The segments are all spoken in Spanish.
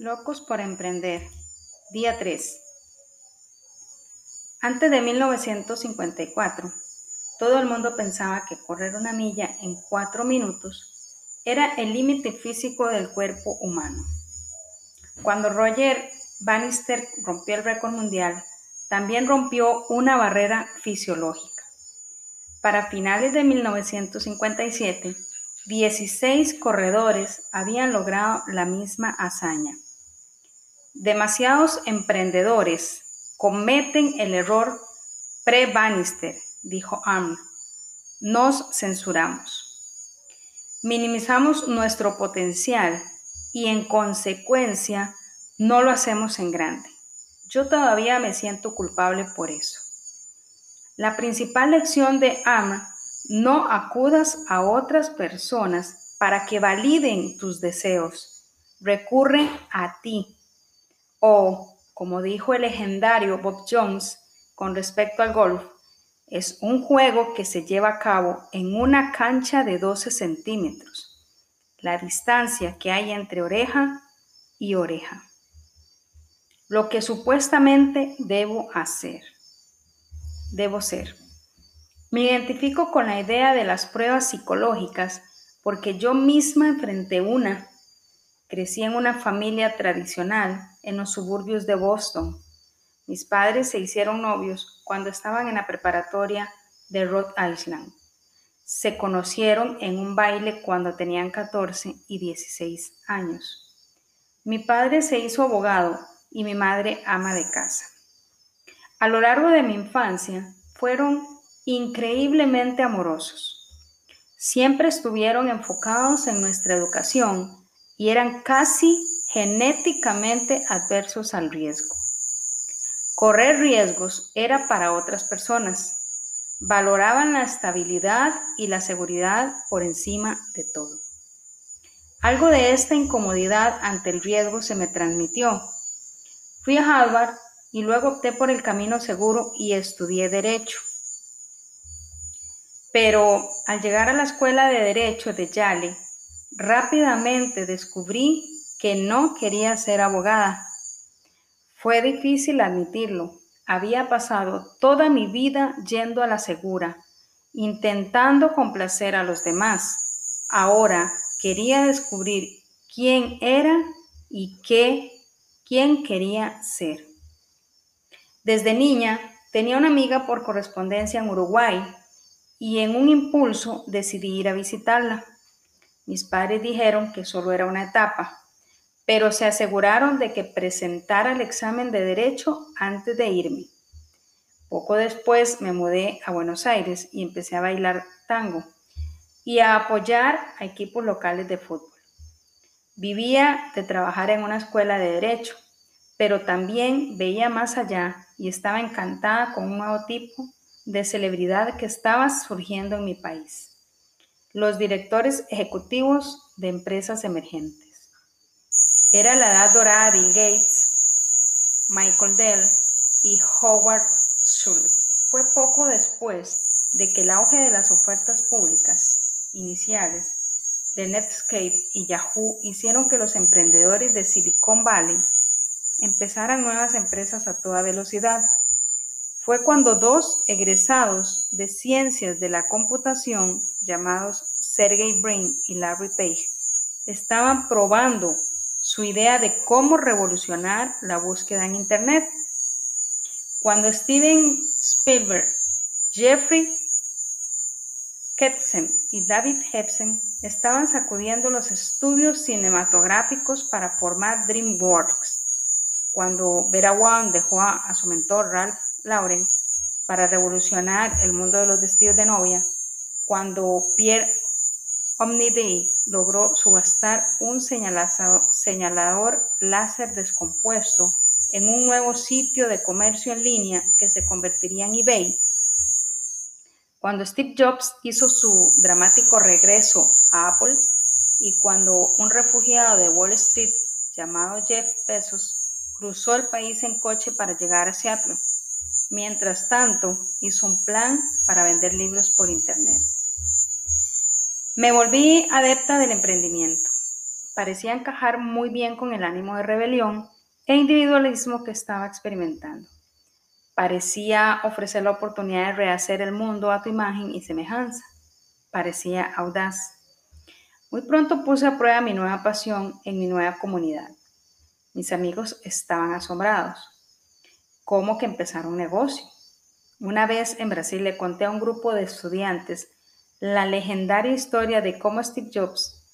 Locos por emprender. Día 3. Antes de 1954, todo el mundo pensaba que correr una milla en cuatro minutos era el límite físico del cuerpo humano. Cuando Roger Bannister rompió el récord mundial, también rompió una barrera fisiológica. Para finales de 1957, 16 corredores habían logrado la misma hazaña. Demasiados emprendedores cometen el error pre-Bannister, dijo Arm. Nos censuramos. Minimizamos nuestro potencial y en consecuencia no lo hacemos en grande. Yo todavía me siento culpable por eso. La principal lección de Arm no acudas a otras personas para que validen tus deseos. Recurre a ti. O, como dijo el legendario Bob Jones con respecto al golf, es un juego que se lleva a cabo en una cancha de 12 centímetros, la distancia que hay entre oreja y oreja. Lo que supuestamente debo hacer, debo ser. Me identifico con la idea de las pruebas psicológicas porque yo misma enfrenté una. Crecí en una familia tradicional en los suburbios de Boston. Mis padres se hicieron novios cuando estaban en la preparatoria de Rhode Island. Se conocieron en un baile cuando tenían 14 y 16 años. Mi padre se hizo abogado y mi madre ama de casa. A lo largo de mi infancia fueron increíblemente amorosos. Siempre estuvieron enfocados en nuestra educación y eran casi genéticamente adversos al riesgo. Correr riesgos era para otras personas. Valoraban la estabilidad y la seguridad por encima de todo. Algo de esta incomodidad ante el riesgo se me transmitió. Fui a Harvard y luego opté por el camino seguro y estudié derecho. Pero al llegar a la escuela de derecho de Yale, rápidamente descubrí que no quería ser abogada. Fue difícil admitirlo. Había pasado toda mi vida yendo a la segura, intentando complacer a los demás. Ahora quería descubrir quién era y qué, quién quería ser. Desde niña tenía una amiga por correspondencia en Uruguay y en un impulso decidí ir a visitarla. Mis padres dijeron que solo era una etapa, pero se aseguraron de que presentara el examen de derecho antes de irme. Poco después me mudé a Buenos Aires y empecé a bailar tango y a apoyar a equipos locales de fútbol. Vivía de trabajar en una escuela de derecho, pero también veía más allá y estaba encantada con un nuevo tipo de celebridad que estaba surgiendo en mi país, los directores ejecutivos de empresas emergentes. Era la edad dorada de Bill Gates, Michael Dell y Howard Schultz. Fue poco después de que el auge de las ofertas públicas iniciales de Netscape y Yahoo hicieron que los emprendedores de Silicon Valley empezaran nuevas empresas a toda velocidad fue cuando dos egresados de ciencias de la computación, llamados Sergey Brin y Larry Page, estaban probando su idea de cómo revolucionar la búsqueda en Internet. Cuando Steven Spielberg, Jeffrey Ketsen y David Hepsen estaban sacudiendo los estudios cinematográficos para formar DreamWorks, cuando Vera Wang dejó a su mentor Ralph Lauren para revolucionar el mundo de los vestidos de novia, cuando Pierre Omniday logró subastar un señalador láser descompuesto en un nuevo sitio de comercio en línea que se convertiría en eBay, cuando Steve Jobs hizo su dramático regreso a Apple y cuando un refugiado de Wall Street llamado Jeff Bezos cruzó el país en coche para llegar a Seattle. Mientras tanto, hizo un plan para vender libros por Internet. Me volví adepta del emprendimiento. parecía encajar muy bien con el ánimo de rebelión e individualismo que estaba experimentando. Parecía ofrecer la oportunidad de rehacer el mundo a tu imagen y semejanza. Parecía audaz. Muy pronto puse a prueba mi nueva pasión en mi nueva comunidad. Mis amigos estaban asombrados. ¿Cómo que empezar un negocio? Una vez en Brasil le conté a un grupo de estudiantes la legendaria historia de cómo Steve Jobs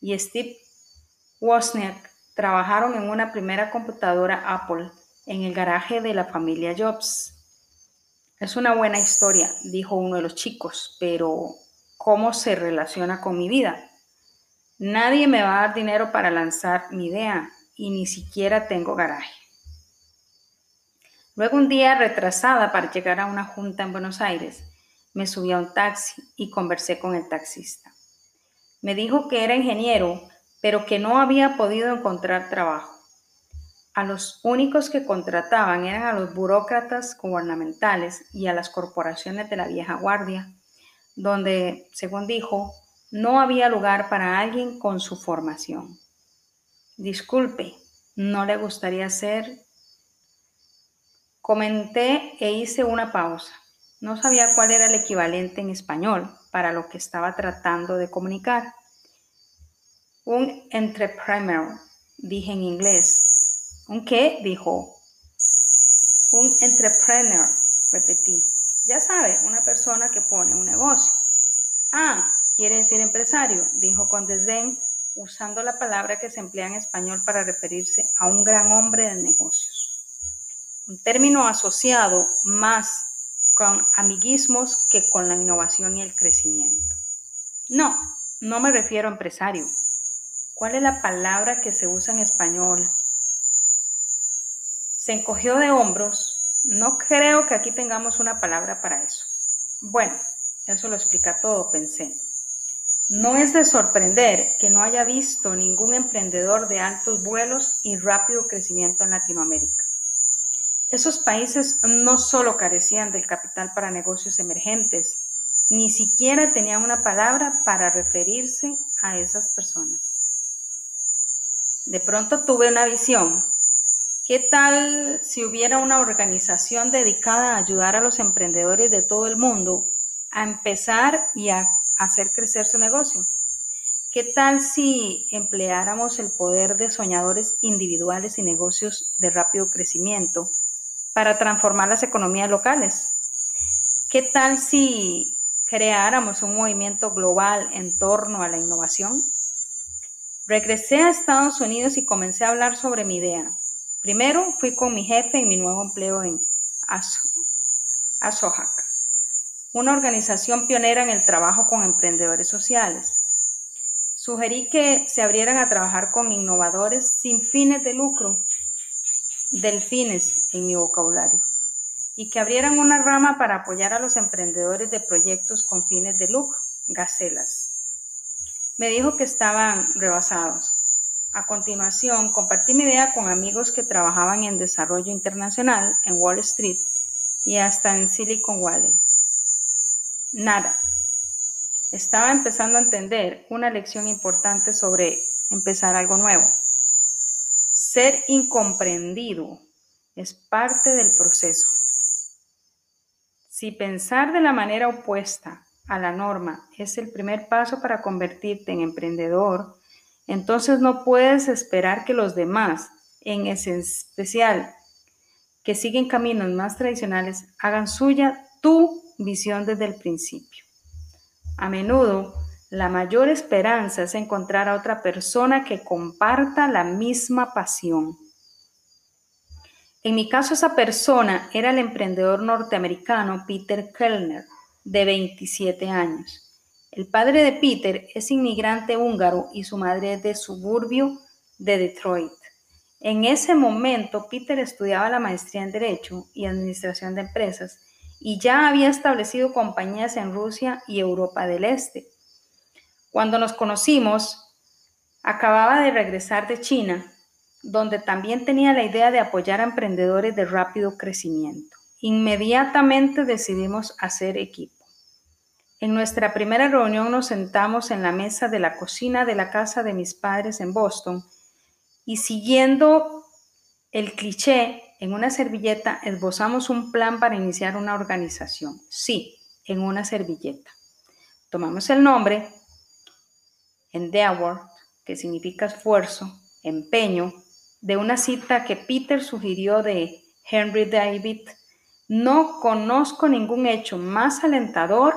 y Steve Wozniak trabajaron en una primera computadora Apple en el garaje de la familia Jobs. Es una buena historia, dijo uno de los chicos, pero ¿cómo se relaciona con mi vida? Nadie me va a dar dinero para lanzar mi idea y ni siquiera tengo garaje. Luego un día retrasada para llegar a una junta en Buenos Aires, me subí a un taxi y conversé con el taxista. Me dijo que era ingeniero, pero que no había podido encontrar trabajo. A los únicos que contrataban eran a los burócratas gubernamentales y a las corporaciones de la vieja guardia, donde, según dijo, no había lugar para alguien con su formación. Disculpe, ¿no le gustaría ser? Comenté e hice una pausa. No sabía cuál era el equivalente en español para lo que estaba tratando de comunicar. Un entrepreneur, dije en inglés. ¿Un qué? dijo. Un entrepreneur, repetí. Ya sabe, una persona que pone un negocio. Ah, quiere decir empresario, dijo con desdén, usando la palabra que se emplea en español para referirse a un gran hombre de negocios. Un término asociado más con amiguismos que con la innovación y el crecimiento. No, no me refiero a empresario. ¿Cuál es la palabra que se usa en español? Se encogió de hombros. No creo que aquí tengamos una palabra para eso. Bueno, eso lo explica todo, pensé. No es de sorprender que no haya visto ningún emprendedor de altos vuelos y rápido crecimiento en Latinoamérica. Esos países no solo carecían del capital para negocios emergentes, ni siquiera tenían una palabra para referirse a esas personas. De pronto tuve una visión. ¿Qué tal si hubiera una organización dedicada a ayudar a los emprendedores de todo el mundo a empezar y a hacer crecer su negocio. ¿Qué tal si empleáramos el poder de soñadores individuales y negocios de rápido crecimiento para transformar las economías locales? ¿Qué tal si creáramos un movimiento global en torno a la innovación? Regresé a Estados Unidos y comencé a hablar sobre mi idea. Primero fui con mi jefe en mi nuevo empleo en Asohaca una organización pionera en el trabajo con emprendedores sociales. Sugerí que se abrieran a trabajar con innovadores sin fines de lucro, delfines en mi vocabulario, y que abrieran una rama para apoyar a los emprendedores de proyectos con fines de lucro, gacelas. Me dijo que estaban rebasados. A continuación, compartí mi idea con amigos que trabajaban en desarrollo internacional en Wall Street y hasta en Silicon Valley. Nada. Estaba empezando a entender una lección importante sobre empezar algo nuevo. Ser incomprendido es parte del proceso. Si pensar de la manera opuesta a la norma es el primer paso para convertirte en emprendedor, entonces no puedes esperar que los demás, en especial que siguen caminos más tradicionales, hagan suya tu visión desde el principio. A menudo, la mayor esperanza es encontrar a otra persona que comparta la misma pasión. En mi caso, esa persona era el emprendedor norteamericano Peter Kellner, de 27 años. El padre de Peter es inmigrante húngaro y su madre es de suburbio de Detroit. En ese momento, Peter estudiaba la maestría en Derecho y Administración de Empresas y ya había establecido compañías en Rusia y Europa del Este. Cuando nos conocimos, acababa de regresar de China, donde también tenía la idea de apoyar a emprendedores de rápido crecimiento. Inmediatamente decidimos hacer equipo. En nuestra primera reunión nos sentamos en la mesa de la cocina de la casa de mis padres en Boston y siguiendo el cliché, en una servilleta esbozamos un plan para iniciar una organización. Sí, en una servilleta. Tomamos el nombre, Endeavor, que significa esfuerzo, empeño, de una cita que Peter sugirió de Henry David. No conozco ningún hecho más alentador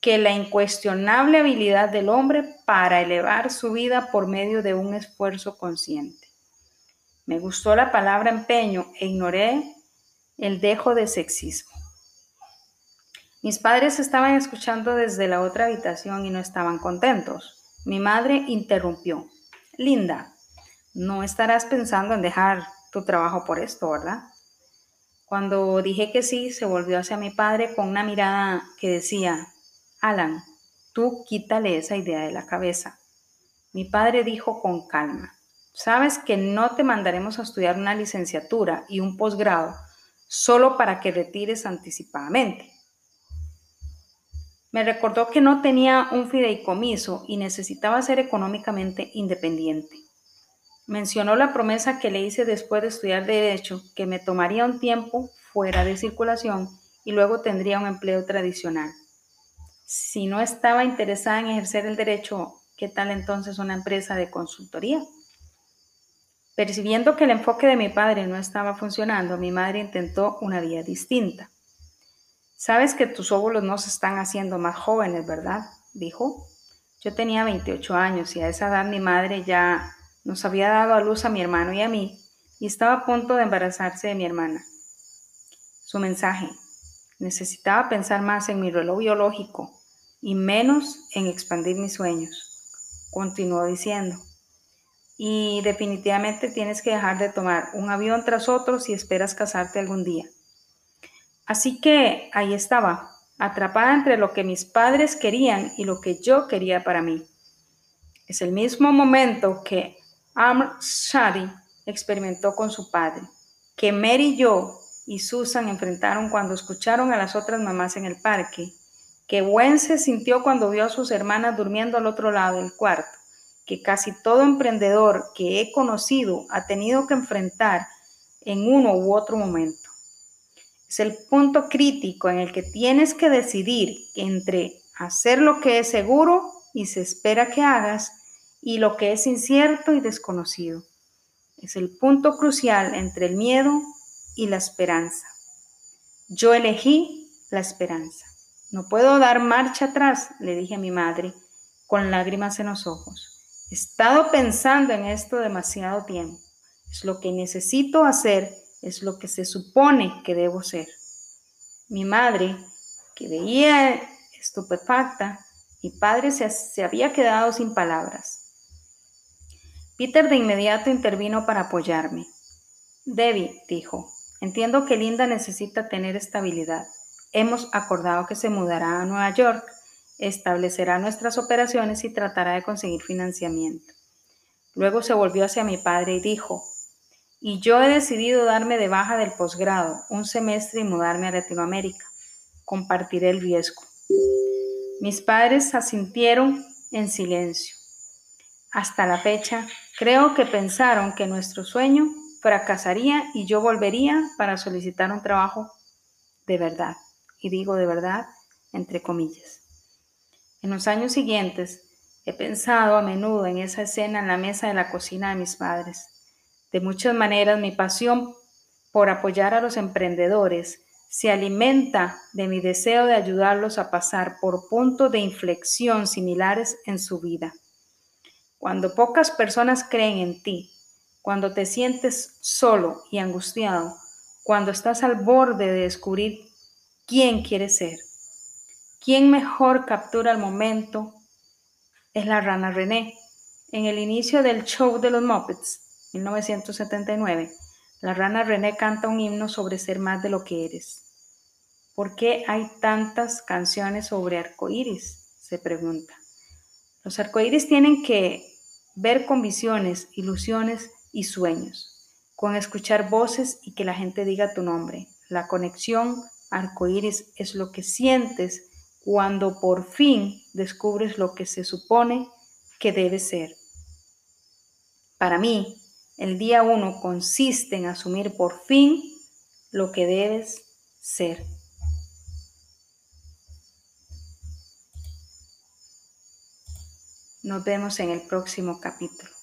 que la incuestionable habilidad del hombre para elevar su vida por medio de un esfuerzo consciente. Me gustó la palabra empeño e ignoré el dejo de sexismo. Mis padres estaban escuchando desde la otra habitación y no estaban contentos. Mi madre interrumpió. Linda, no estarás pensando en dejar tu trabajo por esto, ¿verdad? Cuando dije que sí, se volvió hacia mi padre con una mirada que decía, Alan, tú quítale esa idea de la cabeza. Mi padre dijo con calma, sabes que no te mandaremos a estudiar una licenciatura y un posgrado solo para que retires anticipadamente. Me recordó que no tenía un fideicomiso y necesitaba ser económicamente independiente. Mencionó la promesa que le hice después de estudiar derecho, que me tomaría un tiempo fuera de circulación y luego tendría un empleo tradicional si no estaba interesada en ejercer el derecho, ¿qué tal entonces una empresa de consultoría? Percibiendo que el enfoque de mi padre no estaba funcionando, mi madre intentó una vía distinta. Sabes que tus óvulos no se están haciendo más jóvenes, ¿verdad? dijo. Yo tenía 28 años y a esa edad mi madre ya nos había dado a luz a mi hermano y a mí y estaba a punto de embarazarse de mi hermana. Su mensaje. Necesitaba pensar más en mi reloj biológico y menos en expandir mis sueños. Continuó diciendo. Y definitivamente tienes que dejar de tomar un avión tras otro si esperas casarte algún día. Así que ahí estaba, atrapada entre lo que mis padres querían y lo que yo quería para mí. Es el mismo momento que Amr Shadi experimentó con su padre, que Mary yo y Susan enfrentaron cuando escucharon a las otras mamás en el parque que Gwen se sintió cuando vio a sus hermanas durmiendo al otro lado del cuarto, que casi todo emprendedor que he conocido ha tenido que enfrentar en uno u otro momento. Es el punto crítico en el que tienes que decidir entre hacer lo que es seguro y se espera que hagas y lo que es incierto y desconocido. Es el punto crucial entre el miedo y la esperanza. Yo elegí la esperanza. No puedo dar marcha atrás, le dije a mi madre, con lágrimas en los ojos. He estado pensando en esto demasiado tiempo. Es lo que necesito hacer, es lo que se supone que debo ser. Mi madre, que veía estupefacta, mi padre se, se había quedado sin palabras. Peter de inmediato intervino para apoyarme. Debbie, dijo, entiendo que Linda necesita tener estabilidad hemos acordado que se mudará a Nueva York, establecerá nuestras operaciones y tratará de conseguir financiamiento. Luego se volvió hacia mi padre y dijo, y yo he decidido darme de baja del posgrado, un semestre y mudarme a Latinoamérica. Compartiré el riesgo. Mis padres asintieron en silencio. Hasta la fecha, creo que pensaron que nuestro sueño fracasaría y yo volvería para solicitar un trabajo de verdad y digo de verdad, entre comillas. En los años siguientes he pensado a menudo en esa escena en la mesa de la cocina de mis padres. De muchas maneras mi pasión por apoyar a los emprendedores se alimenta de mi deseo de ayudarlos a pasar por puntos de inflexión similares en su vida. Cuando pocas personas creen en ti, cuando te sientes solo y angustiado, cuando estás al borde de descubrir quién quiere ser. ¿Quién mejor captura el momento? Es la rana René. En el inicio del show de los Muppets, 1979, la rana René canta un himno sobre ser más de lo que eres. ¿Por qué hay tantas canciones sobre arcoíris? se pregunta. Los arcoíris tienen que ver con visiones, ilusiones y sueños, con escuchar voces y que la gente diga tu nombre, la conexión arcoíris es lo que sientes cuando por fin descubres lo que se supone que debe ser. Para mí, el día uno consiste en asumir por fin lo que debes ser. Nos vemos en el próximo capítulo.